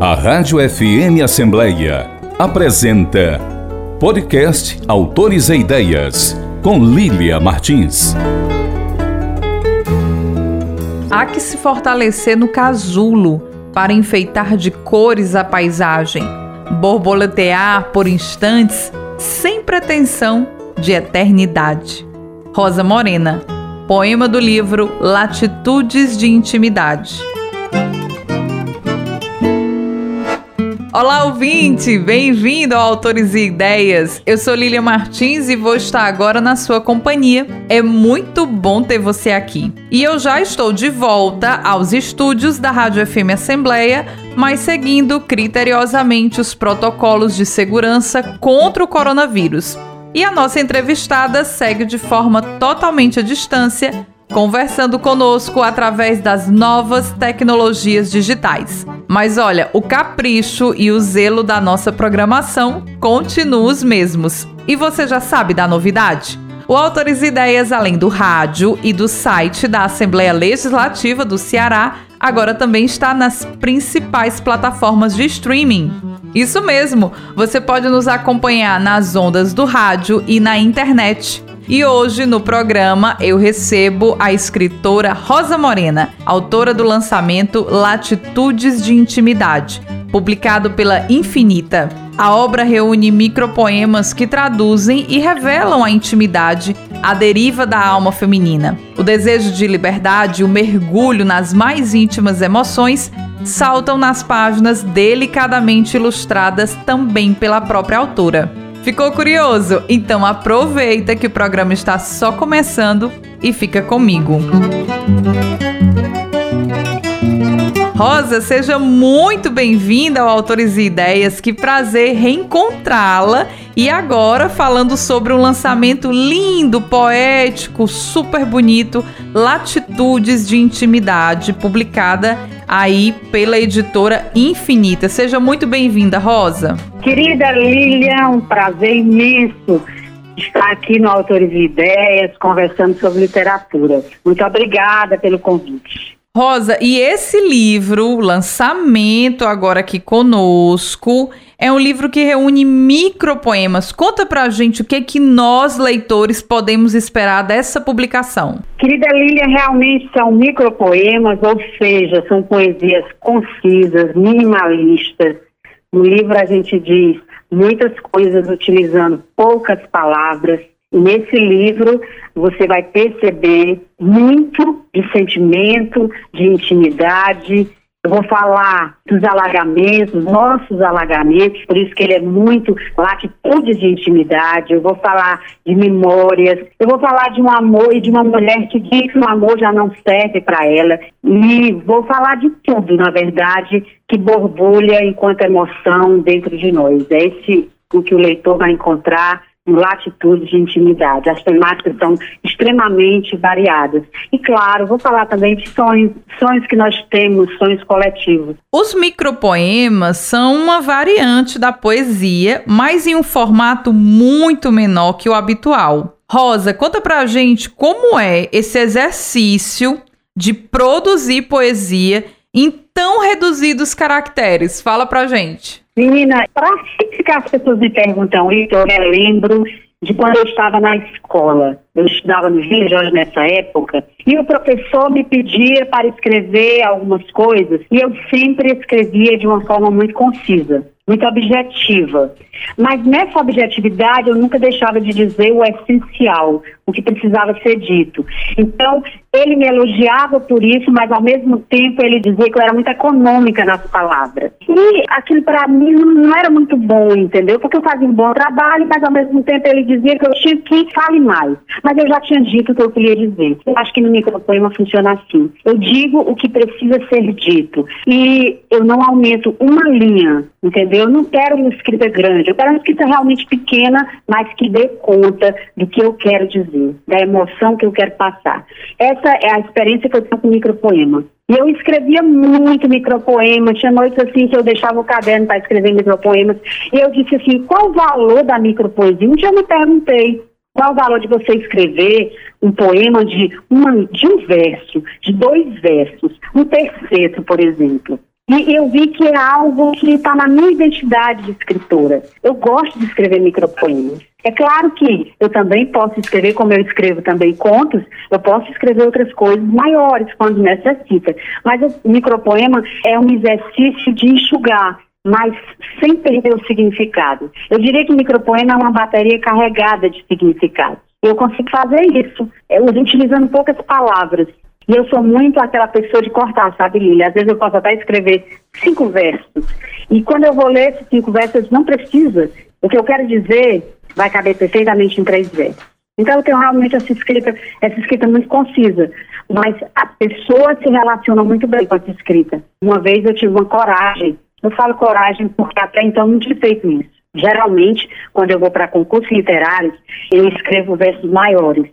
A Rádio FM Assembleia apresenta Podcast Autores e Ideias, com Lília Martins. Há que se fortalecer no casulo para enfeitar de cores a paisagem, borboletear por instantes sem pretensão de eternidade. Rosa Morena, poema do livro Latitudes de Intimidade. Olá, ouvinte! Bem-vindo ao Autores e Ideias. Eu sou Lília Martins e vou estar agora na sua companhia. É muito bom ter você aqui. E eu já estou de volta aos estúdios da Rádio FM Assembleia, mas seguindo criteriosamente os protocolos de segurança contra o coronavírus. E a nossa entrevistada segue de forma totalmente à distância conversando conosco através das novas tecnologias digitais. Mas olha, o capricho e o zelo da nossa programação continuam os mesmos. E você já sabe da novidade? O Autores Ideias, além do rádio e do site da Assembleia Legislativa do Ceará, agora também está nas principais plataformas de streaming. Isso mesmo, você pode nos acompanhar nas ondas do rádio e na internet. E hoje no programa eu recebo a escritora Rosa Morena, autora do lançamento Latitudes de Intimidade, publicado pela Infinita. A obra reúne micropoemas que traduzem e revelam a intimidade, a deriva da alma feminina. O desejo de liberdade e o mergulho nas mais íntimas emoções saltam nas páginas delicadamente ilustradas também pela própria autora. Ficou curioso? Então aproveita que o programa está só começando e fica comigo. Rosa, seja muito bem-vinda ao Autores e Ideias. Que prazer reencontrá-la. E agora falando sobre um lançamento lindo, poético, super bonito, Latitudes de Intimidade, publicada aí pela editora Infinita. Seja muito bem-vinda, Rosa. Querida Lilian, um prazer imenso estar aqui no Autores e Ideias, conversando sobre literatura. Muito obrigada pelo convite. Rosa, e esse livro, lançamento agora aqui conosco, é um livro que reúne micropoemas. Conta pra gente o que que nós, leitores, podemos esperar dessa publicação. Querida Lília, realmente são micropoemas, ou seja, são poesias concisas, minimalistas. No livro a gente diz muitas coisas utilizando poucas palavras. Nesse livro você vai perceber muito de sentimento, de intimidade. Eu vou falar dos alagamentos, nossos alagamentos, por isso que ele é muito latitude de intimidade. Eu vou falar de memórias, eu vou falar de um amor e de uma mulher que diz que o amor já não serve para ela. E vou falar de tudo, na verdade, que borbulha enquanto emoção dentro de nós. É esse o que o leitor vai encontrar latitude de intimidade. As temáticas são extremamente variadas. E, claro, vou falar também de sonhos, sonhos que nós temos, sonhos coletivos. Os micropoemas são uma variante da poesia, mas em um formato muito menor que o habitual. Rosa, conta pra gente como é esse exercício de produzir poesia em tão reduzidos caracteres. Fala pra gente. Menina, para ficar as pessoas me perguntam isso, eu lembro de quando eu estava na escola. Eu estudava no Rio Jorge nessa época, e o professor me pedia para escrever algumas coisas, e eu sempre escrevia de uma forma muito concisa muito objetiva. Mas nessa objetividade eu nunca deixava de dizer o essencial, o que precisava ser dito. Então, ele me elogiava por isso, mas ao mesmo tempo ele dizia que eu era muito econômica nas palavras. E aquilo para mim não era muito bom, entendeu? Porque eu fazia um bom trabalho, mas ao mesmo tempo ele dizia que eu tinha que fale mais. Mas eu já tinha dito o que eu queria dizer. Eu acho que no micropoema funciona assim. Eu digo o que precisa ser dito e eu não aumento uma linha, entendeu? Eu não quero uma escrita grande, eu quero uma escrita realmente pequena, mas que dê conta do que eu quero dizer, da emoção que eu quero passar. Essa é a experiência tenho com micropoema. E eu escrevia muito micropoema, tinha noites assim que eu deixava o caderno para escrever micropoemas, e eu disse assim, qual o valor da micropoesia? Um dia eu me perguntei, qual o valor de você escrever um poema de, uma, de um verso, de dois versos, um terceiro, por exemplo? E eu vi que é algo que está na minha identidade de escritora. Eu gosto de escrever micropoemas. É claro que eu também posso escrever, como eu escrevo também contos, eu posso escrever outras coisas maiores quando necessita. Mas o micropoema é um exercício de enxugar, mas sem perder o significado. Eu diria que o micropoema é uma bateria carregada de significado. Eu consigo fazer isso, é, utilizando poucas palavras. E eu sou muito aquela pessoa de cortar, sabe, Lília? Às vezes eu posso até escrever cinco versos. E quando eu vou ler esses cinco versos, não precisa. O que eu quero dizer vai caber perfeitamente em três versos. Então eu tenho realmente essa escrita, essa escrita muito concisa. Mas a pessoa se relaciona muito bem com essa escrita. Uma vez eu tive uma coragem. Eu falo coragem porque até então não tinha feito isso. Geralmente, quando eu vou para concursos literários, eu escrevo versos maiores.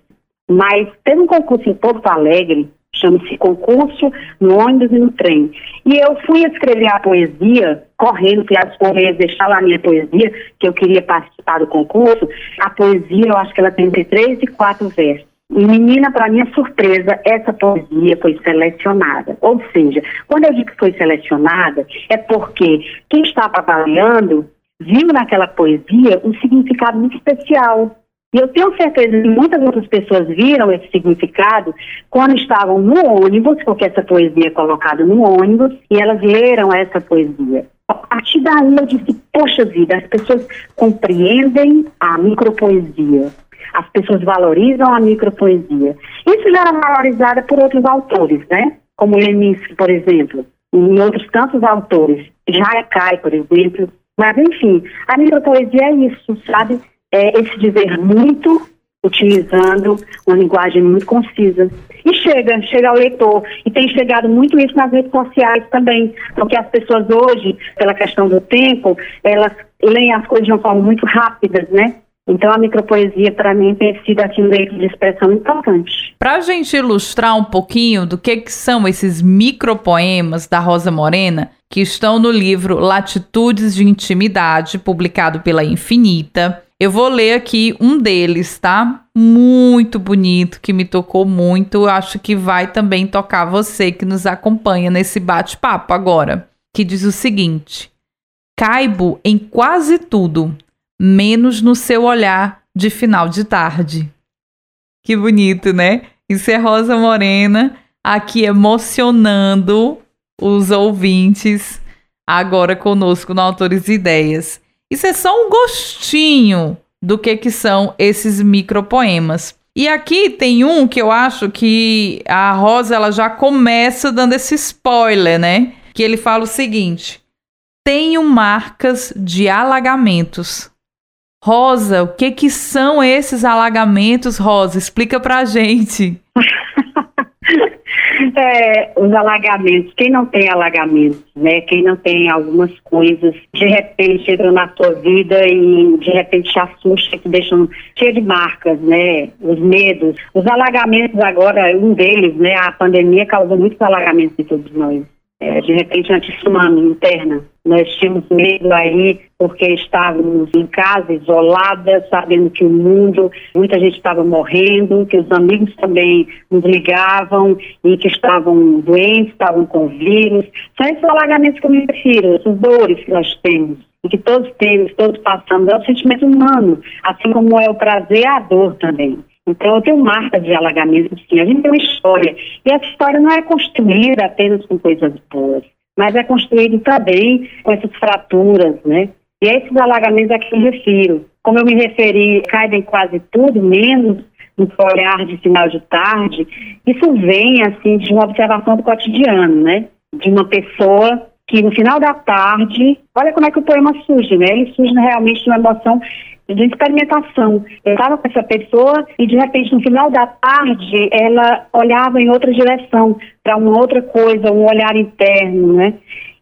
Mas teve um concurso em Porto Alegre chama-se Concurso no ônibus e no trem. E eu fui escrever a poesia, correndo, fui às Correias deixar lá a minha poesia, que eu queria participar do concurso. A poesia, eu acho que ela tem entre três e quatro versos. E menina, para minha surpresa, essa poesia foi selecionada. Ou seja, quando eu digo que foi selecionada, é porque quem estava avaliando viu naquela poesia um significado muito especial. E eu tenho certeza que muitas outras pessoas viram esse significado quando estavam no ônibus, porque essa poesia é colocada no ônibus, e elas leram essa poesia. A partir daí eu disse, poxa vida, as pessoas compreendem a micropoesia. As pessoas valorizam a micropoesia. Isso já era valorizada por outros autores, né? Como Leminski, por exemplo, e outros tantos autores. Jaikai, por exemplo. Mas, enfim, a micropoesia é isso, sabe? É, esse dizer muito, utilizando uma linguagem muito concisa. E chega, chega ao leitor. E tem chegado muito isso nas redes sociais também, porque as pessoas hoje, pela questão do tempo, elas leem as coisas de uma forma muito rápida, né? Então a micropoesia para mim tem sido aqui um meio de expressão importante. Para a gente ilustrar um pouquinho do que, que são esses micropoemas da Rosa Morena, que estão no livro Latitudes de Intimidade, publicado pela Infinita, eu vou ler aqui um deles, tá? Muito bonito, que me tocou muito. Acho que vai também tocar você que nos acompanha nesse bate-papo agora. Que diz o seguinte: Caibo em quase tudo, menos no seu olhar de final de tarde. Que bonito, né? Isso é Rosa Morena aqui emocionando os ouvintes agora conosco no Autores e Ideias. Isso é só um gostinho do que, que são esses micropoemas. E aqui tem um que eu acho que a Rosa ela já começa dando esse spoiler, né? Que ele fala o seguinte: tenho marcas de alagamentos. Rosa, o que que são esses alagamentos, Rosa? Explica pra gente. é, os alagamentos, quem não tem alagamentos, né? Quem não tem algumas coisas, de repente entram na sua vida e de repente te assusta, te deixam cheio de marcas, né? Os medos. Os alagamentos agora, um deles, né? A pandemia causou muitos alagamentos em todos nós é, de repente uma tsunami interna. Nós tínhamos medo aí porque estávamos em casa, isoladas, sabendo que o mundo, muita gente estava morrendo, que os amigos também nos ligavam e que estavam doentes, estavam com vírus. São esses alagamentos que eu me refiro, essas dores que nós temos e que todos temos, todos passamos. É o sentimento humano, assim como é o prazer e a dor também. Então, eu tenho marcas de alagamento, sim. A gente tem uma história. E essa história não é construída apenas com coisas boas, mas é construída também com essas fraturas, né? E é esses alagamentos a que me refiro. Como eu me referi, caem quase tudo, menos no olhar de final de tarde. Isso vem, assim, de uma observação do cotidiano, né? De uma pessoa que no final da tarde, olha como é que o poema surge, né? Ele surge realmente de uma emoção de experimentação. Eu estava com essa pessoa e, de repente, no final da tarde, ela olhava em outra direção, para uma outra coisa, um olhar interno, né?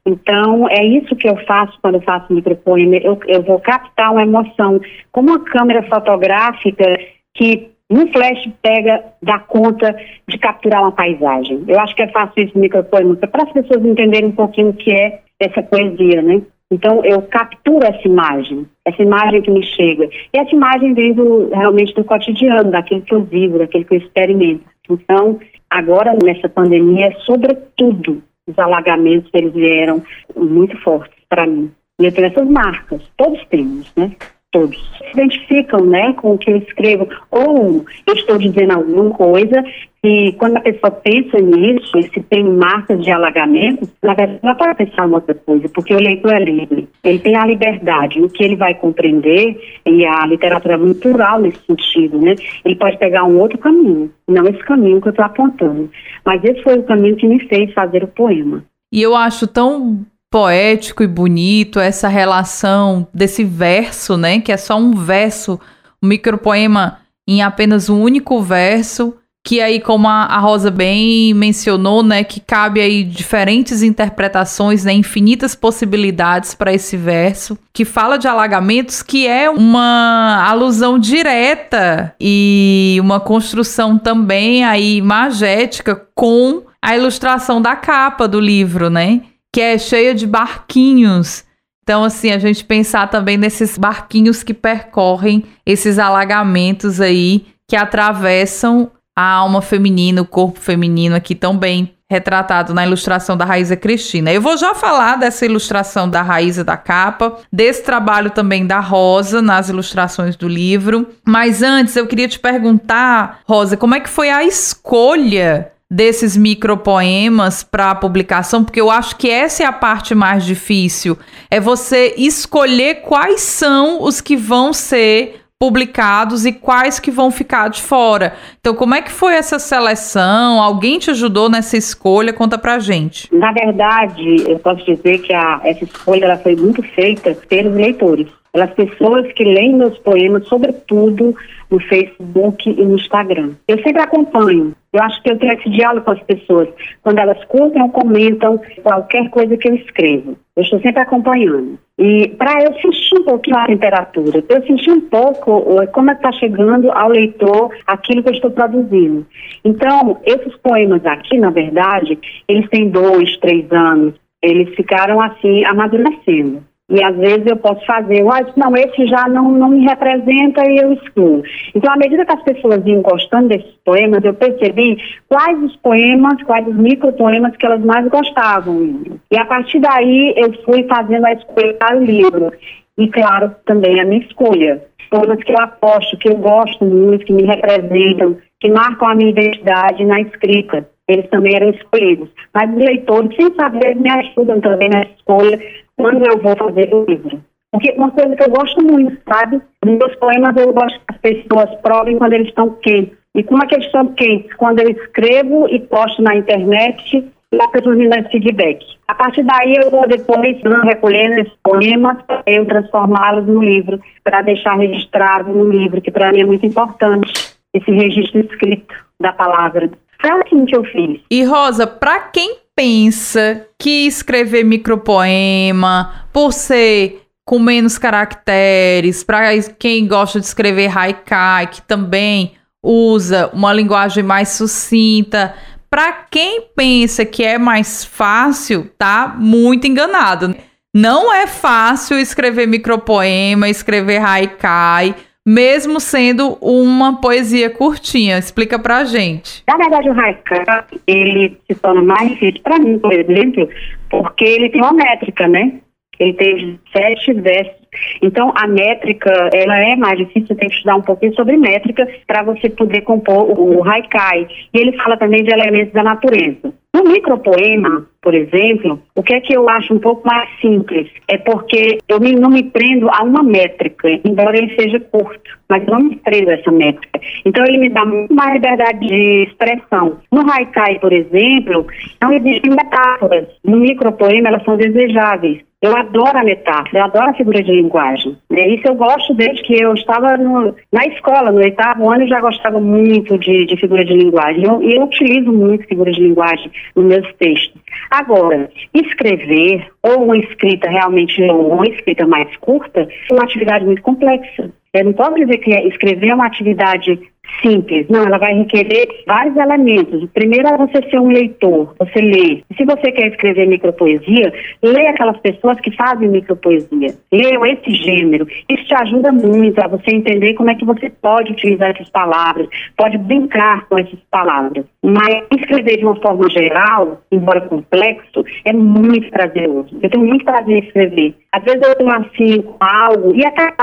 Então, é isso que eu faço quando eu faço microfone. Eu, eu vou captar uma emoção, como uma câmera fotográfica que um flash pega, dá conta de capturar uma paisagem. Eu acho que é fácil isso no microfone, para as pessoas entenderem um pouquinho o que é essa poesia, né? Então, eu capturo essa imagem, essa imagem que me chega. E essa imagem vem do, realmente do cotidiano, daquilo que eu vivo, daquilo que eu experimento. Então, agora, nessa pandemia, é sobretudo os alagamentos eles vieram muito fortes para mim. E eu tenho essas marcas, todos temos, né? Todos se identificam, né, com o que eu escrevo. Ou eu estou dizendo alguma coisa e quando a pessoa pensa nisso, e se tem marcas de alagamento, na verdade ela pode pensar em outra coisa, porque o leitor é livre. Ele tem a liberdade no que ele vai compreender, e a literatura é muito plural nesse sentido, né? Ele pode pegar um outro caminho, não esse caminho que eu estou apontando. Mas esse foi o caminho que me fez fazer o poema. E eu acho tão poético e bonito essa relação desse verso, né? Que é só um verso, um micropoema em apenas um único verso que aí, como a, Rosa bem mencionou, né, que cabe aí diferentes interpretações, né, infinitas possibilidades para esse verso, que fala de alagamentos, que é uma alusão direta e uma construção também aí magética com a ilustração da capa do livro, né, que é cheia de barquinhos. Então, assim, a gente pensar também nesses barquinhos que percorrem esses alagamentos aí que atravessam a alma feminina, o corpo feminino aqui tão bem retratado na ilustração da Raíza Cristina. Eu vou já falar dessa ilustração da Raíza da capa, desse trabalho também da Rosa nas ilustrações do livro. Mas antes eu queria te perguntar, Rosa, como é que foi a escolha desses micropoemas para publicação, porque eu acho que essa é a parte mais difícil, é você escolher quais são os que vão ser publicados e quais que vão ficar de fora. Então, como é que foi essa seleção? Alguém te ajudou nessa escolha? Conta pra gente. Na verdade, eu posso dizer que a, essa escolha ela foi muito feita pelos leitores, pelas pessoas que leem meus poemas, sobretudo no Facebook e no Instagram. Eu sempre acompanho. Eu acho que eu tenho esse diálogo com as pessoas. Quando elas ou comentam qualquer coisa que eu escrevo. Eu estou sempre acompanhando. E para eu sentir um pouquinho a temperatura, eu sentir um pouco como é está chegando ao leitor aquilo que eu estou produzindo. Então, esses poemas aqui, na verdade, eles têm dois, três anos. Eles ficaram assim, amadurecendo. E às vezes eu posso fazer, ah, não, esse já não, não me representa e eu excluo. Então, à medida que as pessoas iam gostando desses poemas, eu percebi quais os poemas, quais os micropoemas que elas mais gostavam. E a partir daí eu fui fazendo a escolha para o livro. E, claro, também a minha escolha. Poemas que eu aposto, que eu gosto muito, que me representam, que marcam a minha identidade na escrita eles também eram escolhidos. Mas os leitores, sem saber, me ajudam também na escolha quando eu vou fazer o livro. Porque uma coisa que eu gosto muito, sabe? Nos meus poemas eu gosto que as pessoas provem quando eles estão quentes. E como é que eles estão quentes? Quando eu escrevo e posto na internet e as pessoas me dão feedback. A partir daí eu vou depois recolhendo esses poemas eu transformá-los no livro, para deixar registrado no livro, que para mim é muito importante, esse registro escrito da palavra. Foi assim que eu fiz. E Rosa, para quem pensa que escrever micropoema, por ser com menos caracteres, para quem gosta de escrever haikai, que também usa uma linguagem mais sucinta, para quem pensa que é mais fácil, tá muito enganado. Não é fácil escrever micropoema, escrever haikai mesmo sendo uma poesia curtinha. Explica pra gente. Na verdade, o haikai, ele se torna mais difícil para mim, por exemplo, porque ele tem uma métrica, né? Ele tem sete versos. Então, a métrica, ela é mais difícil, você tem que estudar um pouquinho sobre métrica para você poder compor o, haikai. E ele fala também de elementos da natureza. No micropoema, por exemplo, o que é que eu acho um pouco mais simples? É porque eu não me prendo a uma métrica, embora ele seja curto, mas não me prendo a essa métrica. Então ele me dá muito mais liberdade de expressão. No haikai, por exemplo, não existem metáforas. No micropoema, elas são desejáveis. Eu adoro a metáfora, eu adoro a figura de linguagem. Né? Isso eu gosto desde que eu estava no, na escola, no oitavo ano, eu já gostava muito de, de figura de linguagem. E eu, eu utilizo muito figura de linguagem nos meus textos. Agora, escrever, ou uma escrita realmente longa, uma escrita mais curta, é uma atividade muito complexa. Eu não posso dizer que escrever é uma atividade simples. Não, ela vai requerer vários elementos. O primeiro é você ser um leitor, você lê. se você quer escrever micropoesia, lê aquelas pessoas que fazem micropoesia. Leiam esse gênero. Isso te ajuda muito a você entender como é que você pode utilizar essas palavras, pode brincar com essas palavras. Mas escrever de uma forma geral, embora complexo, é muito prazeroso. Eu tenho muito prazer em escrever. Às vezes eu estou assim com algo e até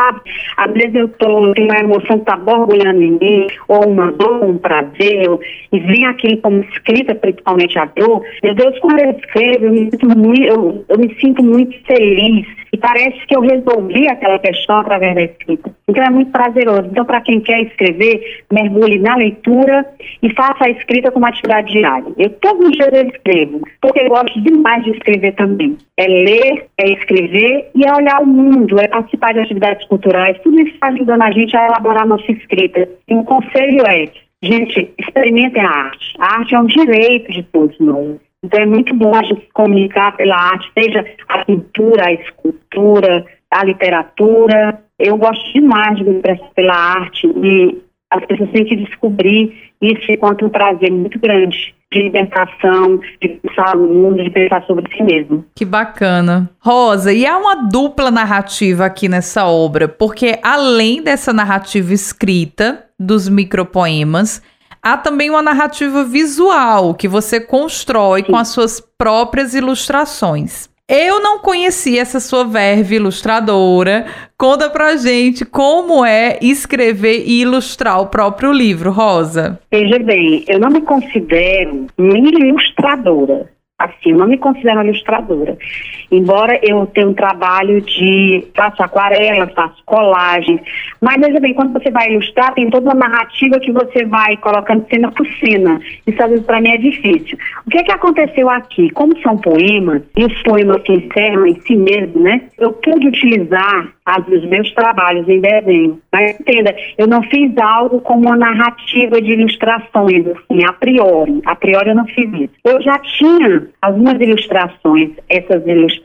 às vezes eu tô, tenho uma emoção que está borbulhando em mim, ou uma dor, um prazer, e vem aquilo como escrita, principalmente a dor, meu Deus, quando eu escrevo, eu me sinto muito, eu, eu me sinto muito feliz. E parece que eu resolvi aquela questão através da escrita. Então é muito prazeroso. Então, para quem quer escrever, mergulhe na leitura e faça a escrita como atividade diária. Eu todos os dias eu escrevo, porque eu gosto demais de escrever também. É ler, é escrever e é olhar o mundo, é participar de atividades culturais. Tudo isso está ajudando a gente a elaborar nossa escrita. E um conselho é, gente, experimentem a arte. A arte é um direito de todos nós. Então é muito bom a gente comunicar pela arte, seja a pintura, a escultura, a literatura. Eu gosto demais de me expressar pela arte e as pessoas têm que descobrir isso enquanto um prazer muito grande de libertação, de pensar no mundo, de pensar sobre si mesmo. Que bacana. Rosa, e há uma dupla narrativa aqui nessa obra, porque além dessa narrativa escrita dos micropoemas, há também uma narrativa visual que você constrói Sim. com as suas próprias ilustrações. Eu não conhecia essa sua verve ilustradora. Conta pra gente como é escrever e ilustrar o próprio livro, Rosa. Veja bem, eu não me considero nem ilustradora assim, eu não me considero ilustradora. Embora eu tenha um trabalho de faço aquarela, faço colagem, mas veja bem, quando você vai ilustrar, tem toda uma narrativa que você vai colocando cena por cena. Isso às vezes para mim é difícil. O que é que aconteceu aqui? Como são poemas, e os poemas se encerram em si mesmo, né? Eu pude utilizar os meus trabalhos em desenho. Mas entenda, eu não fiz algo como uma narrativa de ilustrações, assim, a priori. A priori eu não fiz isso. Eu já tinha algumas ilustrações. Essas ilustrações,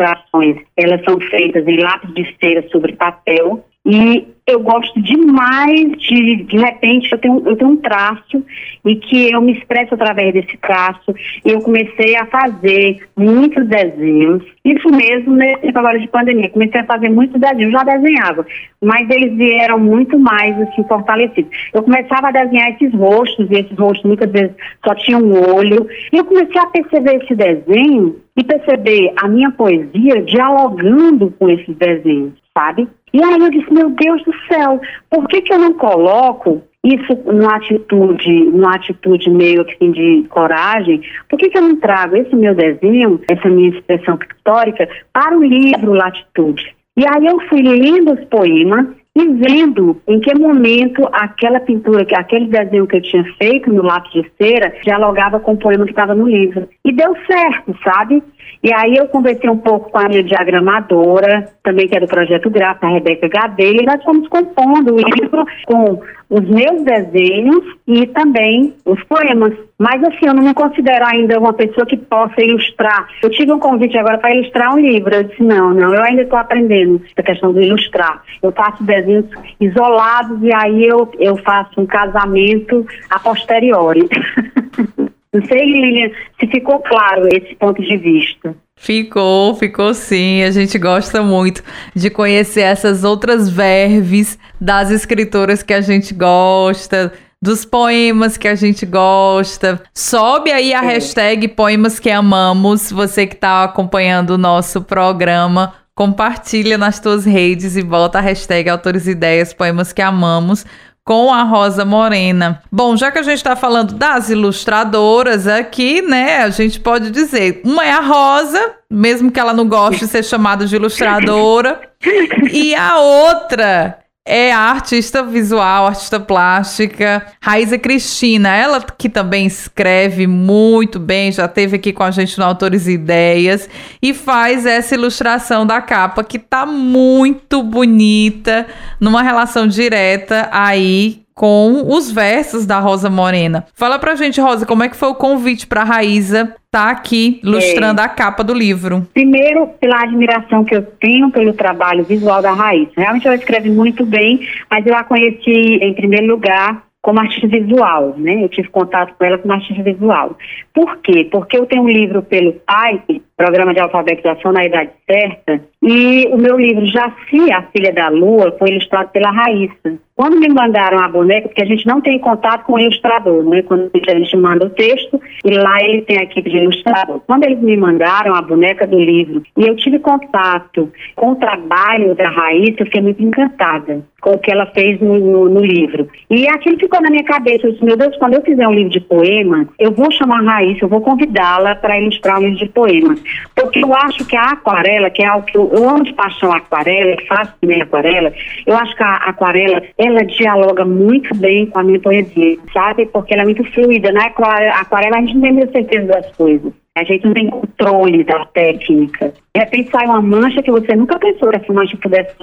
elas são feitas em lápis de cera sobre papel e eu gosto demais de, de repente, eu tenho, eu tenho um traço e que eu me expresso através desse traço. E eu comecei a fazer muitos desenhos. Isso mesmo nesse agora de pandemia. Comecei a fazer muitos desenhos. Já desenhava, mas eles vieram muito mais assim, fortalecidos. Eu começava a desenhar esses rostos, e esses rostos muitas vezes só tinham um olho. E eu comecei a perceber esse desenho e perceber a minha poesia dialogando com esses desenhos, sabe? E aí eu disse, meu Deus do céu, por que, que eu não coloco isso numa atitude, numa atitude meio assim de coragem, por que, que eu não trago esse meu desenho, essa minha expressão pictórica, para o livro Latitude? E aí eu fui lendo os poemas e vendo em que momento aquela pintura, aquele desenho que eu tinha feito no lápis de cera, dialogava com o poema que estava no livro. E deu certo, sabe? E aí eu conversei um pouco com a minha diagramadora, também que é do Projeto Gráfico, a Rebeca Gadelha, e nós fomos compondo o livro com os meus desenhos e também os poemas. Mas assim, eu não me considero ainda uma pessoa que possa ilustrar. Eu tive um convite agora para ilustrar um livro. Eu disse, não, não, eu ainda estou aprendendo essa questão de ilustrar. Eu faço desenhos isolados e aí eu, eu faço um casamento a posteriori. Não sei, Lilian, se ficou claro esse ponto de vista. Ficou, ficou sim. A gente gosta muito de conhecer essas outras verves das escritoras que a gente gosta, dos poemas que a gente gosta. Sobe aí a é. hashtag Poemas que Amamos. Você que está acompanhando o nosso programa, compartilha nas tuas redes e bota a hashtag Autores Ideias Poemas que Amamos com a Rosa Morena. Bom, já que a gente está falando das ilustradoras aqui, né, a gente pode dizer, uma é a Rosa, mesmo que ela não goste de ser chamada de ilustradora, e a outra é a artista visual, artista plástica, Raíza Cristina. Ela que também escreve muito bem, já teve aqui com a gente no Autores e Ideias e faz essa ilustração da capa que tá muito bonita, numa relação direta aí com os versos da Rosa Morena. Fala pra gente, Rosa, como é que foi o convite pra Raíza tá aqui ilustrando é. a capa do livro? Primeiro, pela admiração que eu tenho pelo trabalho visual da Raíza. Realmente ela escreve muito bem, mas eu a conheci em primeiro lugar como artista visual, né? Eu tive contato com ela como artista visual. Por quê? Porque eu tenho um livro pelo PAI, Programa de Alfabetização na Idade Certa, e o meu livro Jaci, a Filha da Lua, foi ilustrado pela Raíssa. Quando me mandaram a boneca, porque a gente não tem contato com o ilustrador, né? Quando a gente manda o texto, e lá ele tem a equipe de ilustrador. Quando eles me mandaram a boneca do livro, e eu tive contato com o trabalho da Raíssa, eu fiquei muito encantada com o que ela fez no, no, no, livro. E aquilo ficou na minha cabeça. Eu disse, meu Deus, quando eu fizer um livro de poema, eu vou chamar a Raíssa, eu vou convidá-la para ilustrar um livro de poemas. Porque eu acho que a aquarela, que é algo que eu, eu amo de paixão a aquarela, faço também aquarela, eu acho que a aquarela, ela dialoga muito bem com a minha poesia, sabe? Porque ela é muito fluida. Na aquarela a gente não tem muita certeza das coisas. A gente não tem controle da técnica. De repente sai uma mancha que você nunca pensou que essa mancha pudesse.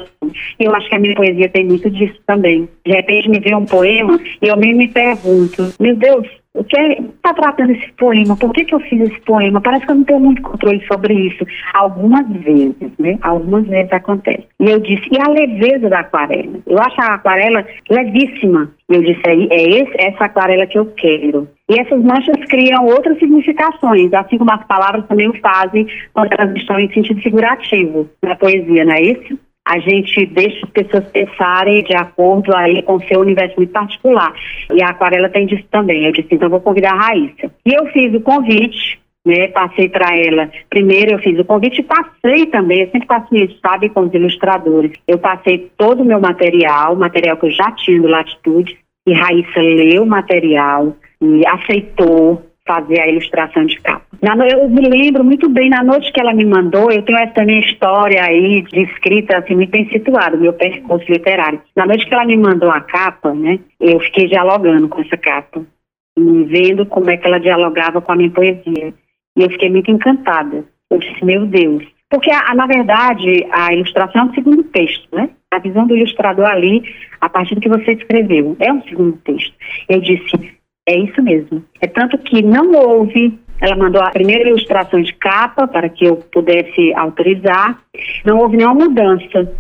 E eu acho que a minha poesia tem muito disso também. De repente me vê um poema e eu mesmo me pergunto: meu Deus, o que está tratando esse poema? Por que, que eu fiz esse poema? Parece que eu não tenho muito controle sobre isso. Algumas vezes, né? Algumas vezes acontece. E eu disse, e a leveza da aquarela? Eu acho a aquarela levíssima. Eu disse, é, é esse, essa aquarela que eu quero. E essas manchas criam outras significações, assim como as palavras também o fazem quando elas estão em sentido figurativo na poesia, não é isso? A gente deixa as pessoas pensarem de acordo aí com o seu universo muito particular. E a aquarela tem disso também. Eu disse, então vou convidar a Raíssa. E eu fiz o convite, né, passei para ela. Primeiro eu fiz o convite e passei também, eu sempre faço isso, sabe, com os ilustradores. Eu passei todo o meu material, material que eu já tinha do Latitude, e Raíssa leu o material e aceitou, fazer a ilustração de capa. Na, eu me lembro muito bem, na noite que ela me mandou, eu tenho essa minha história aí de escrita, assim, muito bem situada, meu percurso literário. Na noite que ela me mandou a capa, né, eu fiquei dialogando com essa capa, vendo como é que ela dialogava com a minha poesia. E eu fiquei muito encantada. Eu disse, meu Deus. Porque, a, na verdade, a ilustração é um segundo texto, né? A visão do ilustrador ali, a partir do que você escreveu, é um segundo texto. Eu disse, é isso mesmo. É tanto que não houve. Ela mandou a primeira ilustração de capa para que eu pudesse autorizar. Não houve nenhuma mudança.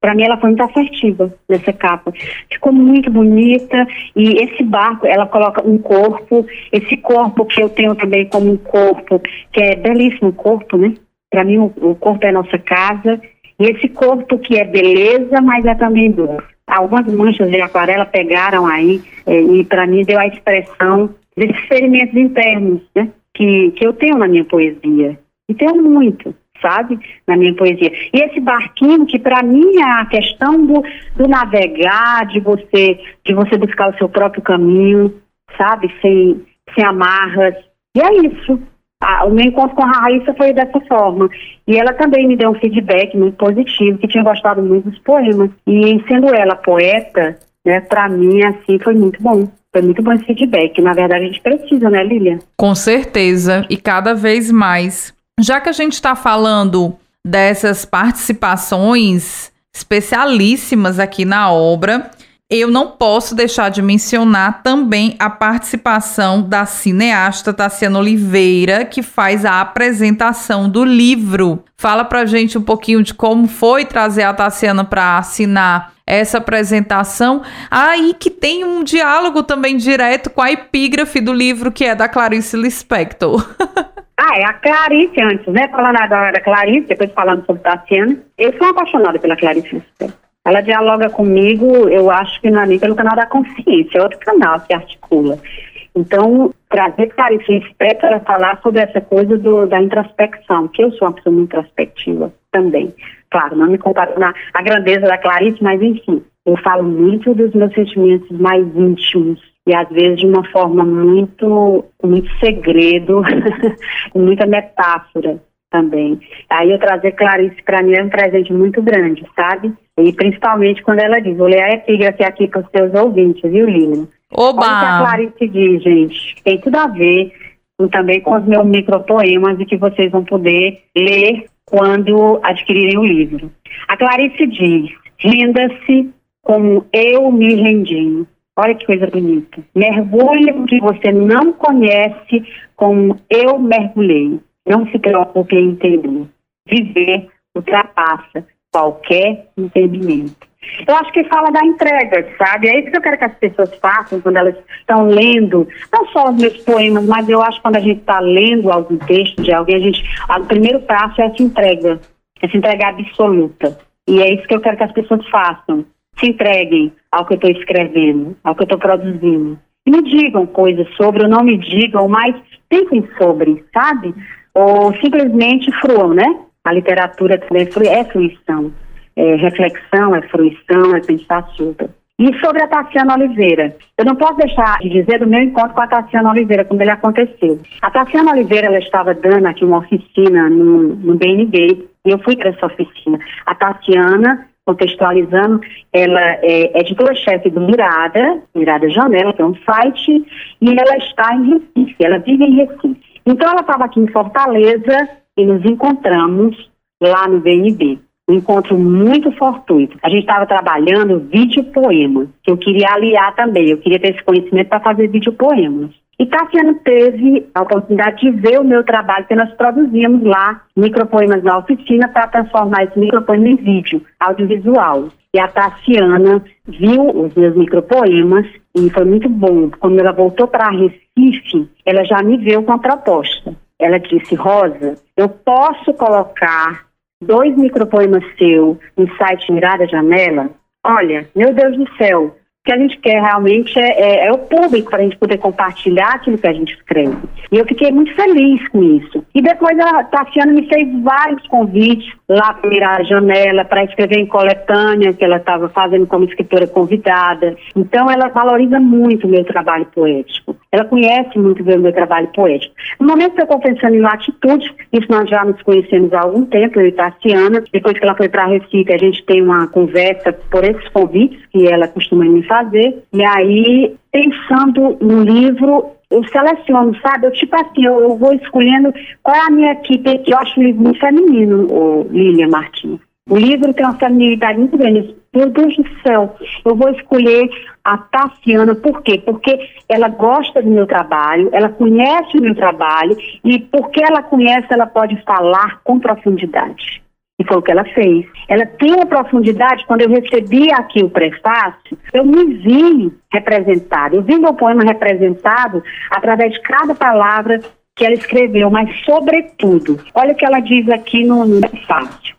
Para mim, ela foi muito assertiva nessa capa. Ficou muito bonita. E esse barco, ela coloca um corpo. Esse corpo que eu tenho também como um corpo, que é belíssimo corpo, né? Para mim, o corpo é a nossa casa. E esse corpo que é beleza, mas é também dor algumas manchas de aquarela pegaram aí é, e para mim deu a expressão desses ferimentos internos, né? Que, que eu tenho na minha poesia. E tenho muito, sabe? Na minha poesia. E esse barquinho que para mim é a questão do, do navegar, de você, de você buscar o seu próprio caminho, sabe? Sem, sem amarras. E é isso. Ah, o meu encontro com a Raíssa foi dessa forma. E ela também me deu um feedback muito positivo, que tinha gostado muito dos poemas. E sendo ela poeta, né, para mim, assim, foi muito bom. Foi muito bom esse feedback. Na verdade, a gente precisa, né, Lilian? Com certeza. E cada vez mais. Já que a gente está falando dessas participações especialíssimas aqui na obra, eu não posso deixar de mencionar também a participação da cineasta Tassiana Oliveira, que faz a apresentação do livro. Fala pra gente um pouquinho de como foi trazer a Tassiana para assinar essa apresentação. Aí ah, que tem um diálogo também direto com a epígrafe do livro, que é da Clarice Lispector. Ah, é a Clarice antes, né? Falando agora da Clarice, depois falando sobre Tassiana. Eu sou apaixonada pela Clarice Lispector. Ela dialoga comigo, eu acho que não é nem pelo canal da consciência, é outro canal que articula. Então, trazer Clarice para falar sobre essa coisa do, da introspecção, que eu sou uma pessoa muito introspectiva também. Claro, não me comparo na a grandeza da Clarice, mas enfim, eu falo muito dos meus sentimentos mais íntimos e às vezes de uma forma muito, muito segredo, com muita metáfora também. Aí eu trazer Clarice para mim é um presente muito grande, sabe? E principalmente quando ela diz, vou ler a epígrafe aqui para os seus ouvintes, viu, Lilian? Oba! Olha o que a Clarice diz, gente. Tem tudo a ver também com os meus micropoemas e que vocês vão poder ler quando adquirirem o livro. A Clarice diz, renda-se como eu me rendi. Olha que coisa bonita. Mergulhe o que você não conhece como eu mergulhei. Não se preocupe em entender. Viver ultrapassa qualquer entendimento. Eu acho que fala da entrega, sabe? É isso que eu quero que as pessoas façam quando elas estão lendo, não só os meus poemas, mas eu acho que quando a gente está lendo algum texto de alguém, a gente, o primeiro passo é essa entrega, essa entrega absoluta. E é isso que eu quero que as pessoas façam. Se entreguem ao que eu estou escrevendo, ao que eu estou produzindo. E me digam coisas sobre, ou não me digam, mas pensem sobre, sabe? Ou simplesmente fruam, né? A literatura é fruição. É reflexão, é fruição, é pensar super. E sobre a Tassiana Oliveira, eu não posso deixar de dizer do meu encontro com a Tassiana Oliveira, como ele aconteceu. A Tassiana Oliveira, ela estava dando aqui uma oficina no, no BNB, e eu fui para essa oficina. A Tassiana, contextualizando, ela é editora-chefe do Mirada, Mirada Janela, que é um site, e ela está em Recife, ela vive em Recife. Então, ela estava aqui em Fortaleza e nos encontramos lá no BNB um encontro muito fortuito. A gente estava trabalhando vídeo poema, que eu queria aliar também, eu queria ter esse conhecimento para fazer vídeo poemas. E Tassiano teve a oportunidade de ver o meu trabalho que nós produzíamos lá, micropoemas na oficina, para transformar esse micropoema em vídeo, audiovisual. E a Tassiana viu os meus micropoemas e foi muito bom. Quando ela voltou para Recife, ela já me veio com a proposta. Ela disse, Rosa, eu posso colocar dois micropoemas seu no site Mirada Janela, olha, meu Deus do céu, que a gente quer realmente é, é, é o público para a gente poder compartilhar aquilo que a gente escreve. E eu fiquei muito feliz com isso. E depois a Tatiana me fez vários convites lá para mirar a janela, para escrever em coletânea, que ela estava fazendo como escritora convidada. Então ela valoriza muito o meu trabalho poético. Ela conhece muito bem o meu trabalho poético. No momento que eu estou pensando em latitude, isso nós já nos conhecemos há algum tempo, eu e Tassiana. Depois que ela foi para Recife, a gente tem uma conversa por esses convites que ela costuma me fazer fazer. E aí, pensando no livro, eu seleciono, sabe? Eu, tipo assim, eu, eu vou escolhendo qual é a minha equipe, eu acho o livro muito feminino, o Lilian Martins. O livro tem uma feminilidade muito grande. Meu Deus do céu, eu vou escolher a Tassiana, por quê? Porque ela gosta do meu trabalho, ela conhece o meu trabalho, e porque ela conhece, ela pode falar com profundidade. E foi o que ela fez. Ela tem uma profundidade, quando eu recebi aqui o prefácio, eu me vi representada. Eu vi meu poema representado através de cada palavra que ela escreveu, mas sobretudo, olha o que ela diz aqui no, prefácio.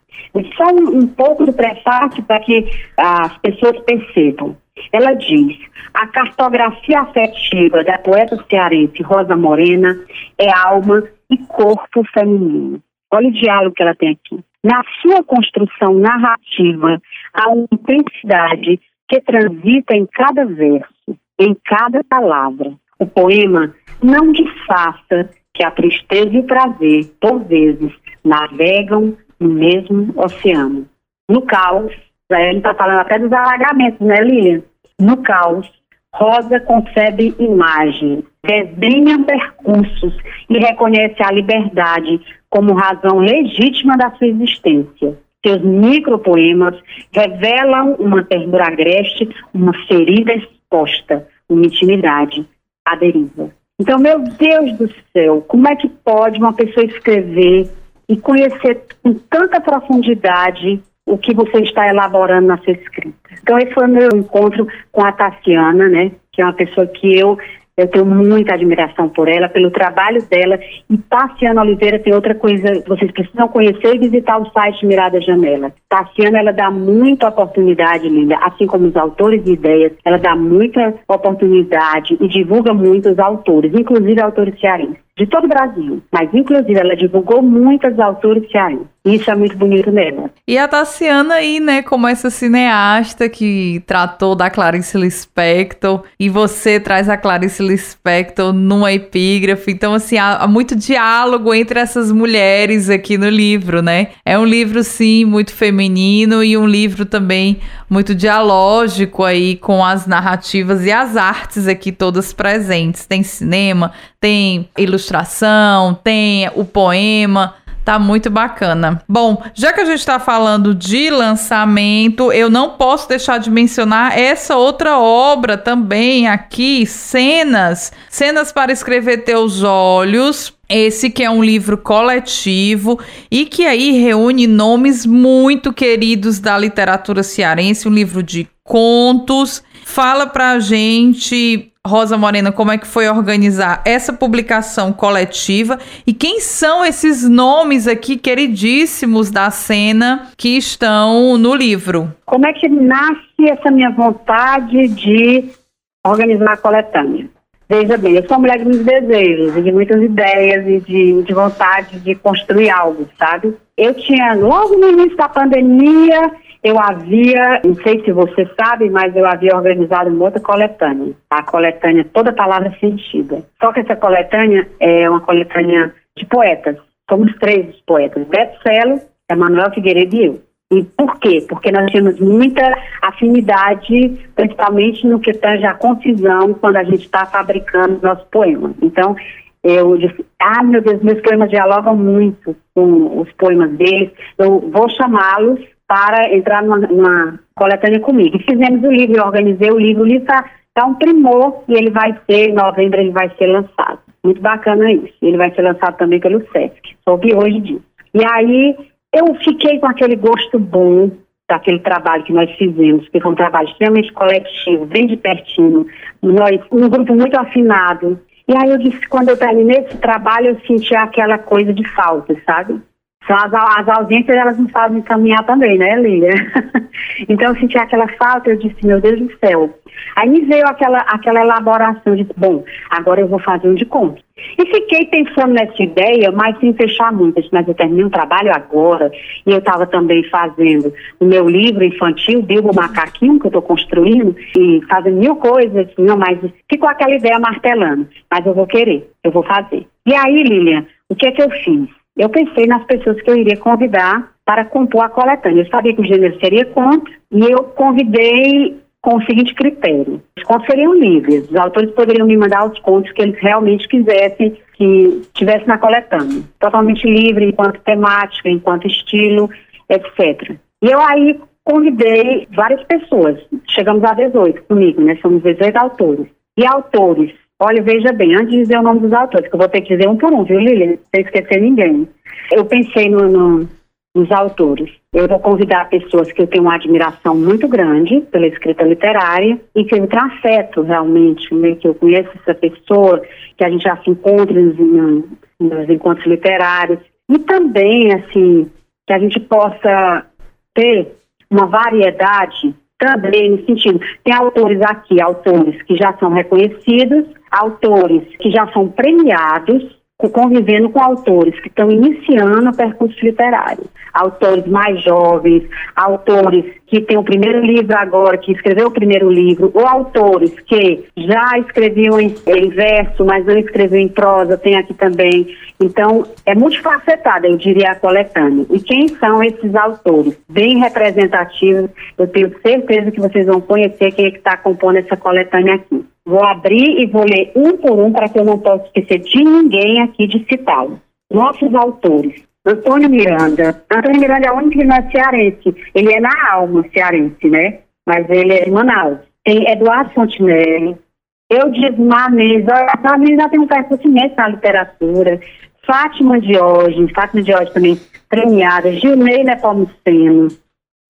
Só um, um pouco do prefácio para que as pessoas percebam. Ela diz: a cartografia afetiva da poeta cearense Rosa Morena é alma e corpo feminino. Olha o diálogo que ela tem aqui. Na sua construção narrativa, há uma intensidade que transita em cada verso, em cada palavra. O poema não disfarça que a tristeza e o prazer, por vezes, navegam no mesmo oceano. No caos, a gente está falando até dos alagamentos, né, Lilian? No caos, Rosa concebe imagens, desenha percursos e reconhece a liberdade como razão legítima da sua existência. Seus micropoemas revelam uma ternura agreste, uma ferida exposta, uma intimidade à deriva. Então, meu Deus do céu, como é que pode uma pessoa escrever e conhecer com tanta profundidade o que você está elaborando na sua escrita? Então, esse foi o meu encontro com a Tassiana, né? Que é uma pessoa que eu eu tenho muita admiração por ela, pelo trabalho dela. E Tassiana Oliveira tem outra coisa, vocês precisam conhecer e visitar o site Mirada Janela. Tassiana, ela dá muita oportunidade, Linda, assim como os autores de ideias, ela dá muita oportunidade e divulga muito os autores, inclusive autores cearenses de todo o Brasil, mas inclusive ela divulgou muitas autores cearenses. Isso é muito bonito nela. E a Tassiana aí, né, como essa cineasta que tratou da Clarice Lispector, e você traz a Clarice Lispector numa epígrafe, então assim, há, há muito diálogo entre essas mulheres aqui no livro, né? É um livro, sim, muito feminino e um livro também muito dialógico aí com as narrativas e as artes aqui todas presentes. Tem cinema, tem ilustração, tem o poema. Tá muito bacana. Bom, já que a gente está falando de lançamento, eu não posso deixar de mencionar essa outra obra também aqui, Cenas. Cenas para escrever teus olhos, Esse que é um livro coletivo e que aí reúne nomes muito queridos da literatura cearense, um livro de contos. Fala pra gente, Rosa Morena, como é que foi organizar essa publicação coletiva e quem são esses nomes aqui queridíssimos da cena que estão no livro? Como é que nasce essa minha vontade de organizar a coletânea? Veja bem, eu sou uma mulher de muitos desejos, de muitas ideias e de, de vontade de construir algo, sabe? Eu tinha, logo no início da pandemia, eu havia, não sei se você sabe, mas eu havia organizado uma outra coletânea. A coletânea Toda Palavra Sentida. Só que essa coletânea é uma coletânea de poetas. Somos três poetas, Beto Celo, Emanuel Figueiredo e eu. E por quê? Porque nós tínhamos muita afinidade, principalmente no que tange a concisão, quando a gente está fabricando nosso poema. Então, eu disse, ah, meu Deus, meus poemas dialogam muito com os poemas deles, eu vou chamá-los para entrar numa, numa, coletânea comigo. E fizemos o livro, eu organizei o livro, o livro está tá um primor e ele vai ser, em novembro ele vai ser lançado. Muito bacana isso. Ele vai ser lançado também pelo SESC. Soube hoje disso. E aí eu fiquei com aquele gosto bom daquele trabalho que nós fizemos, que foi um trabalho extremamente coletivo, bem de pertinho, nós, um grupo muito afinado. E aí eu disse, quando eu terminei esse trabalho, eu senti aquela coisa de falta, sabe? As, as ausências, elas nos fazem caminhar também, né, Lília? então eu senti aquela falta, eu disse, meu Deus do céu. Aí me veio aquela, aquela elaboração de, bom, agora eu vou fazer um de conto. E fiquei pensando nessa ideia, mas sem fechar muito. Mas eu terminei um trabalho agora, e eu estava também fazendo o meu livro infantil, Bilbo Macaquinho, que eu estou construindo, e fazendo mil coisas, não, mas ficou aquela ideia martelando. Mas eu vou querer, eu vou fazer. E aí, Lilian, o que é que eu fiz? Eu pensei nas pessoas que eu iria convidar para compor a coletânea. Eu sabia que o gênero seria conto, e eu convidei com o seguinte critério: os contos seriam livres, os autores poderiam me mandar os contos que eles realmente quisessem que tivesse na coletânea, totalmente livre enquanto temática, enquanto estilo, etc. E eu aí convidei várias pessoas, chegamos a 18 comigo, né? Somos 18 autores. E autores, olha, veja bem, antes de dizer o nome dos autores, que eu vou ter que dizer um por um, viu, Lilian? Sem esquecer ninguém. Eu pensei no, no dos autores. Eu vou convidar pessoas que eu tenho uma admiração muito grande pela escrita literária e que eu tenho afeto realmente, né, que eu conheço essa pessoa, que a gente já se encontra nos, nos encontros literários. E também, assim, que a gente possa ter uma variedade também no sentido, tem autores aqui, autores que já são reconhecidos, autores que já são premiados, convivendo com autores que estão iniciando o percurso literário, autores mais jovens, autores que têm o primeiro livro agora, que escreveu o primeiro livro, ou autores que já escreviam em, em verso, mas não escreveu em prosa, tem aqui também. Então, é multifacetada, eu diria, a coletânea. E quem são esses autores? Bem representativos, eu tenho certeza que vocês vão conhecer quem é que está compondo essa coletânea aqui. Vou abrir e vou ler um por um para que eu não possa esquecer de ninguém aqui de citá-lo. Nossos autores. Antônio Miranda. Antônio Miranda é o único que não é cearense. Ele é na alma cearense, né? Mas ele é de Manaus. Tem Eduardo Fontenelle. Eudismar Mendes. A Mendes já tem um pertencimento na literatura. Fátima Diógenes. Fátima Diógenes também premiada. Gilney Nepomuceno.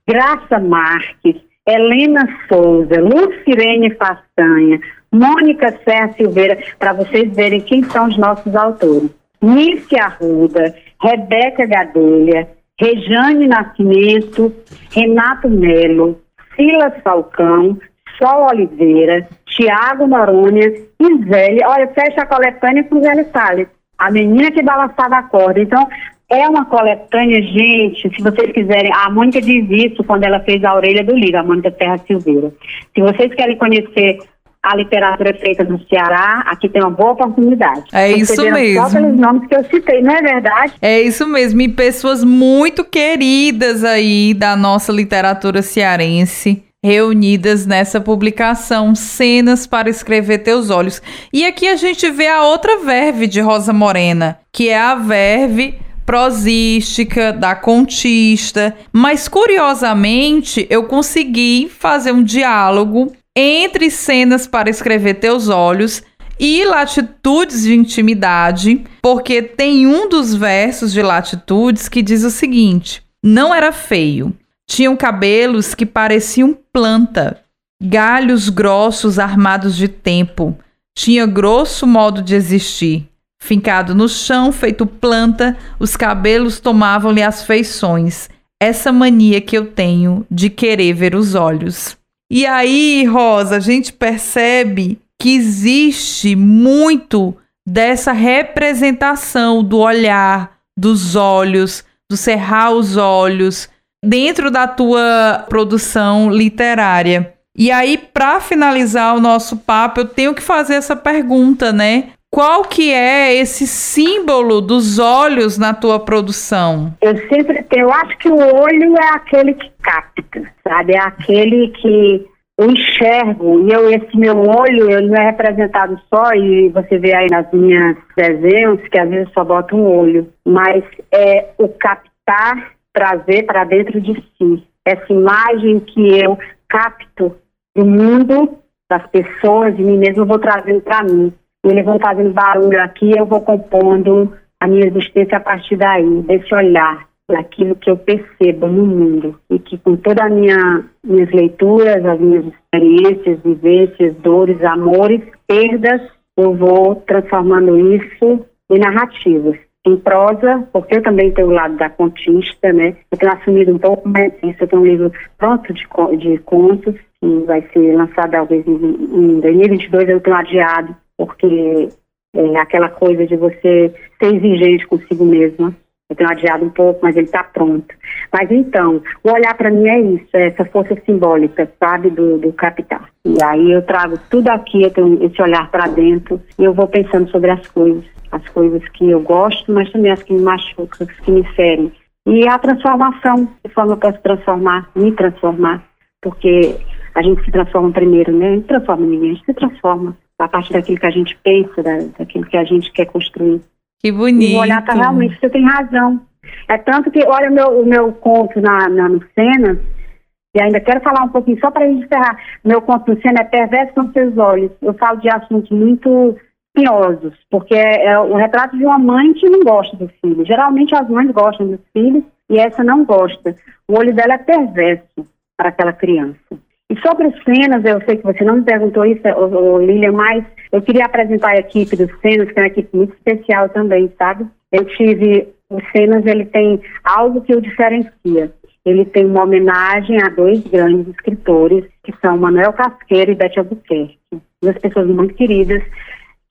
Graça Marques. Helena Souza. Lucirene Façanha. Mônica Serra Silveira, para vocês verem quem são os nossos autores. Nícia Arruda, Rebeca Gadelha, Rejane Nascimento, Renato Melo, Silas Falcão, Sol Oliveira, Tiago Noronha e Zélia. Olha, fecha a coletânea com Zélia Salles, a menina que balançava a corda. Então, é uma coletânea, gente, se vocês quiserem, a Mônica diz isso quando ela fez a orelha do livro, a Mônica Terra Silveira. Se vocês querem conhecer a literatura feita no Ceará, aqui tem uma boa oportunidade. É isso mesmo. Só pelos nomes que eu citei, não é verdade? É isso mesmo. E pessoas muito queridas aí da nossa literatura cearense reunidas nessa publicação, Cenas para Escrever Teus Olhos. E aqui a gente vê a outra verve de Rosa Morena, que é a verve prosística, da contista, mas curiosamente eu consegui fazer um diálogo entre cenas para escrever teus olhos e Latitudes de Intimidade, porque tem um dos versos de Latitudes que diz o seguinte: Não era feio, tinham cabelos que pareciam planta, galhos grossos armados de tempo, tinha grosso modo de existir. Fincado no chão, feito planta, os cabelos tomavam-lhe as feições. Essa mania que eu tenho de querer ver os olhos. E aí, Rosa, a gente percebe que existe muito dessa representação do olhar, dos olhos, do cerrar os olhos dentro da tua produção literária. E aí, para finalizar o nosso papo, eu tenho que fazer essa pergunta, né? Qual que é esse símbolo dos olhos na tua produção? Eu sempre tenho, eu acho que o olho é aquele que capta, sabe? É aquele que eu enxergo, e eu, esse meu olho, ele não é representado só, e você vê aí nas minhas desenhos, que às vezes só bota um olho, mas é o captar trazer para dentro de si. Essa imagem que eu capto do mundo, das pessoas, de mim mesmo, eu vou trazendo para mim. Eles vão fazendo barulho aqui, eu vou compondo a minha existência a partir daí, desse olhar daquilo que eu percebo no mundo e que com todas as minha, minhas leituras, as minhas experiências, vivências, dores, amores, perdas, eu vou transformando isso em narrativas. Em prosa, porque eu também tenho o lado da contista, né? Eu tenho assumido um pouco mais isso. Eu tenho um livro pronto de, de contos, que vai ser lançado talvez em, em 2022. Eu tenho adiado, porque é aquela coisa de você ser exigente consigo mesma eu tenho adiado um pouco, mas ele está pronto. Mas então, o olhar para mim é isso, é essa força simbólica, sabe, do, do capital. E aí eu trago tudo aqui, eu tenho esse olhar para dentro e eu vou pensando sobre as coisas, as coisas que eu gosto, mas também as que me machucam, as que me ferem. E a transformação, de forma eu posso transformar, me transformar, porque a gente se transforma primeiro, né? Não transforma ninguém, a gente se transforma a partir daquilo que a gente pensa, da, daquilo que a gente quer construir. Que bonito. E o olhar tá realmente, você tem razão. É tanto que, olha o meu, o meu conto na, na, no Sena, e ainda quero falar um pouquinho, só para a gente encerrar. Meu conto no Sena é Perverso com Seus Olhos. Eu falo de assuntos muito espinhosos, porque é, é o retrato de uma mãe que não gosta do filho. Geralmente as mães gostam dos filhos e essa não gosta. O olho dela é perverso para aquela criança. E sobre os cenas, eu sei que você não me perguntou isso, Lilian, mas eu queria apresentar a equipe dos Cenas, que é uma equipe muito especial também, sabe? Eu tive, os Cenas, ele tem algo que o diferencia. Ele tem uma homenagem a dois grandes escritores, que são Manuel Casqueiro e Beth Albuquerque. Duas pessoas muito queridas,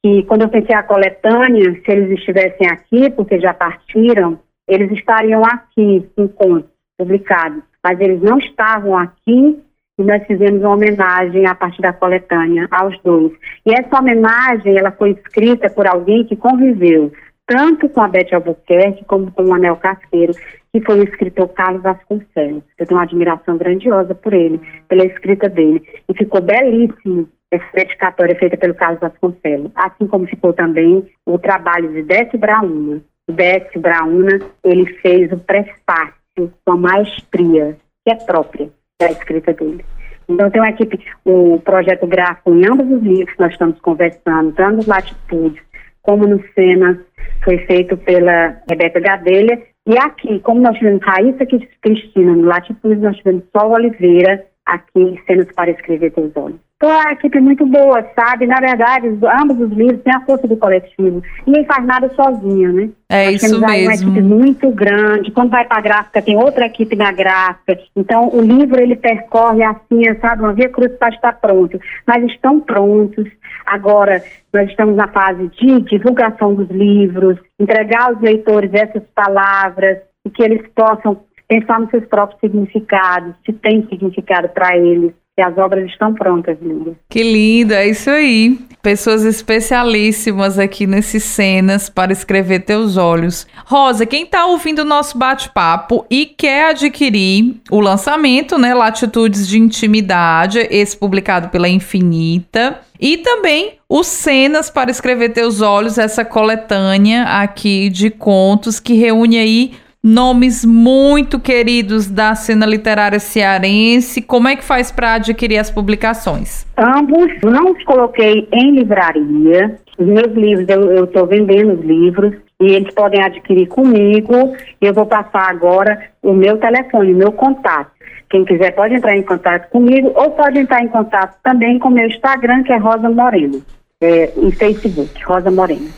e quando eu pensei a coletânea, se eles estivessem aqui, porque já partiram, eles estariam aqui, em contos publicados. Mas eles não estavam aqui e nós fizemos uma homenagem a partir da coletânea aos dois. E essa homenagem ela foi escrita por alguém que conviveu tanto com a Beth Albuquerque como com o Anel Casqueiro, que foi o escritor Carlos Vasconcelos. Eu tenho uma admiração grandiosa por ele, pela escrita dele. E ficou belíssimo essa dedicatória feita pelo Carlos Vasconcelos, assim como ficou também o trabalho de Décio Brauna. O Décio Brauna, ele fez o prefácio com a maestria que é própria da escrita dele. Então, tem uma equipe, o projeto gráfico em ambos os livros que nós estamos conversando, tanto nos Latitudes como no Cenas, foi feito pela Rebeca Gadelha. E aqui, como nós tivemos Raíssa Cristina no Latitudes, nós tivemos Sol Oliveira aqui em Cenas para Escrever Teus Olhos. Então, é uma equipe muito boa, sabe? Na verdade, ambos os livros têm a força do coletivo. Ninguém faz nada sozinho, né? É Nós isso temos mesmo. uma equipe muito grande. Quando vai para a gráfica, tem outra equipe na gráfica. Então, o livro, ele percorre assim, sabe? Uma via cruz para estar pronto. Mas estão prontos. Agora, nós estamos na fase de divulgação dos livros, entregar aos leitores essas palavras, e que eles possam pensar nos seus próprios significados, se tem significado para eles e as obras estão prontas, Lília. Que lindo, é isso aí. Pessoas especialíssimas aqui nesses cenas para escrever teus olhos. Rosa, quem está ouvindo o nosso bate-papo e quer adquirir o lançamento, né, Latitudes de Intimidade, esse publicado pela Infinita, e também os Cenas para escrever teus olhos, essa coletânea aqui de contos que reúne aí nomes muito queridos da cena literária cearense. Como é que faz para adquirir as publicações? Ambos, não os coloquei em livraria. Os meus livros, eu estou vendendo os livros e eles podem adquirir comigo. Eu vou passar agora o meu telefone, o meu contato. Quem quiser pode entrar em contato comigo ou pode entrar em contato também com o meu Instagram, que é Rosa Moreno, é, em Facebook, Rosa Moreno.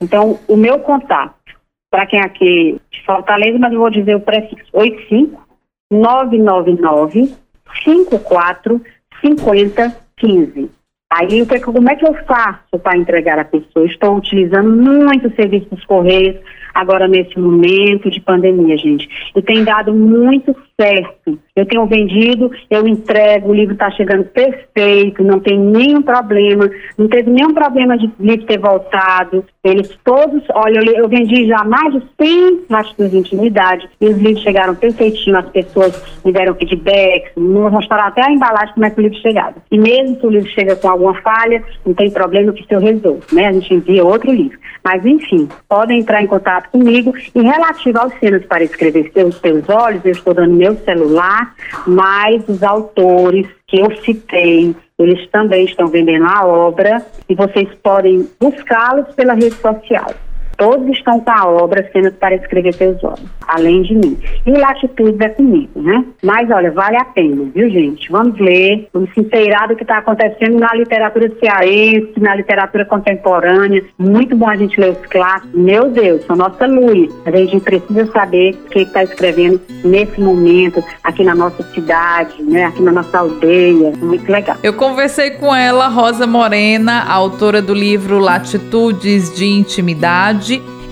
Então, o meu contato, para quem aqui de Fortaleza, mas eu vou dizer o prefixo 85 999 54 50 15. Aí, como é que eu faço para entregar a pessoa? Estou utilizando muito o serviço dos Correios, agora nesse momento de pandemia, gente. E tem dado muito certo. Eu tenho vendido, eu entrego, o livro está chegando perfeito, não tem nenhum problema, não teve nenhum problema de livro ter voltado. Eles todos, olha, eu, eu vendi já mais de 100 latitudes de intimidade e os livros chegaram perfeitinho, as pessoas me deram feedback, mostraram até a embalagem como é que o livro chegava. E mesmo se o livro chega com alguma falha, não tem problema que eu resolvo, né? A gente envia outro livro. Mas, enfim, podem entrar em contato comigo. E relativo aos cenas para escrever seus, seus olhos, eu estou dando meu celular, mas os autores que eu citei, eles também estão vendendo a obra e vocês podem buscá-los pela rede social. Todos estão com a obra sendo para escrever seus olhos, além de mim. E Latitudes é comigo, né? Mas olha, vale a pena, viu, gente? Vamos ler, vamos se inteirar do que está acontecendo na literatura cearense, na literatura contemporânea. Muito bom a gente ler os clássicos. Meu Deus, são nossa luz. A gente precisa saber o que está escrevendo nesse momento, aqui na nossa cidade, né? Aqui na nossa aldeia. Muito legal. Eu conversei com ela, Rosa Morena, autora do livro Latitudes de Intimidade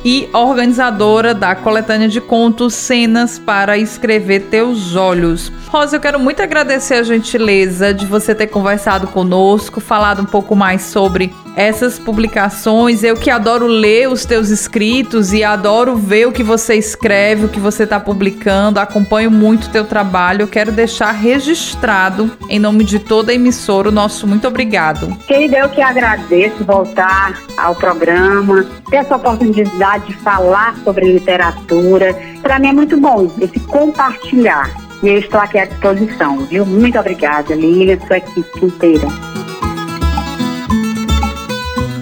e organizadora da coletânea de contos Cenas para Escrever Teus Olhos. Rosa, eu quero muito agradecer a gentileza de você ter conversado conosco, falado um pouco mais sobre essas publicações. Eu que adoro ler os teus escritos e adoro ver o que você escreve, o que você está publicando, acompanho muito o teu trabalho. Eu quero deixar registrado, em nome de toda a emissora, o nosso muito obrigado. Querida, eu que agradeço voltar ao programa, ter essa oportunidade de falar sobre literatura. Para mim é muito bom esse compartilhar. E eu estou aqui à disposição, viu? Muito obrigada, Lília, sua equipe inteira.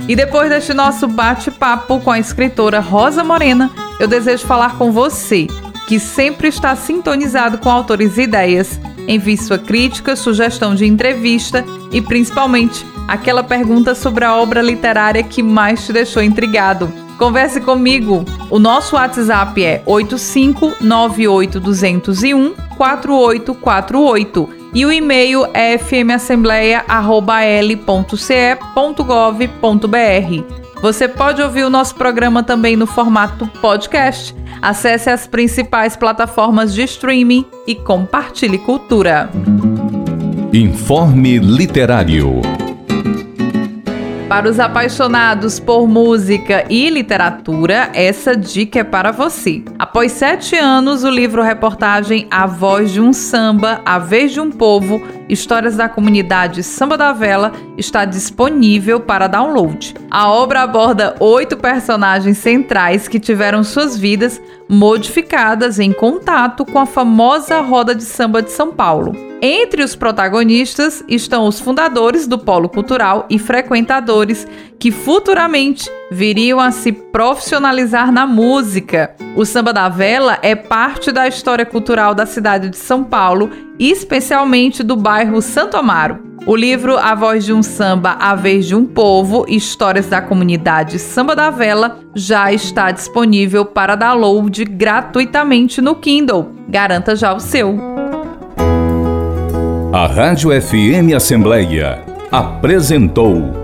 E depois deste nosso bate-papo com a escritora Rosa Morena, eu desejo falar com você, que sempre está sintonizado com autores e ideias. Envie sua crítica, sugestão de entrevista e principalmente aquela pergunta sobre a obra literária que mais te deixou intrigado. Converse comigo. O nosso WhatsApp é 8598201 4848 e o e-mail é fmassembleia.l.ce.gov.br. Você pode ouvir o nosso programa também no formato podcast. Acesse as principais plataformas de streaming e compartilhe cultura. Informe Literário. Para os apaixonados por música e literatura, essa dica é para você. Após sete anos, o livro-reportagem A Voz de um Samba, A Vez de um Povo, Histórias da Comunidade Samba da Vela está disponível para download. A obra aborda oito personagens centrais que tiveram suas vidas modificadas em contato com a famosa roda de samba de São Paulo. Entre os protagonistas estão os fundadores do Polo Cultural e frequentadores que futuramente viriam a se profissionalizar na música. O Samba da Vela é parte da história cultural da cidade de São Paulo, especialmente do bairro Santo Amaro. O livro A Voz de um Samba, A Vez de um Povo, Histórias da Comunidade Samba da Vela, já está disponível para download gratuitamente no Kindle. Garanta já o seu. A Rádio FM Assembleia apresentou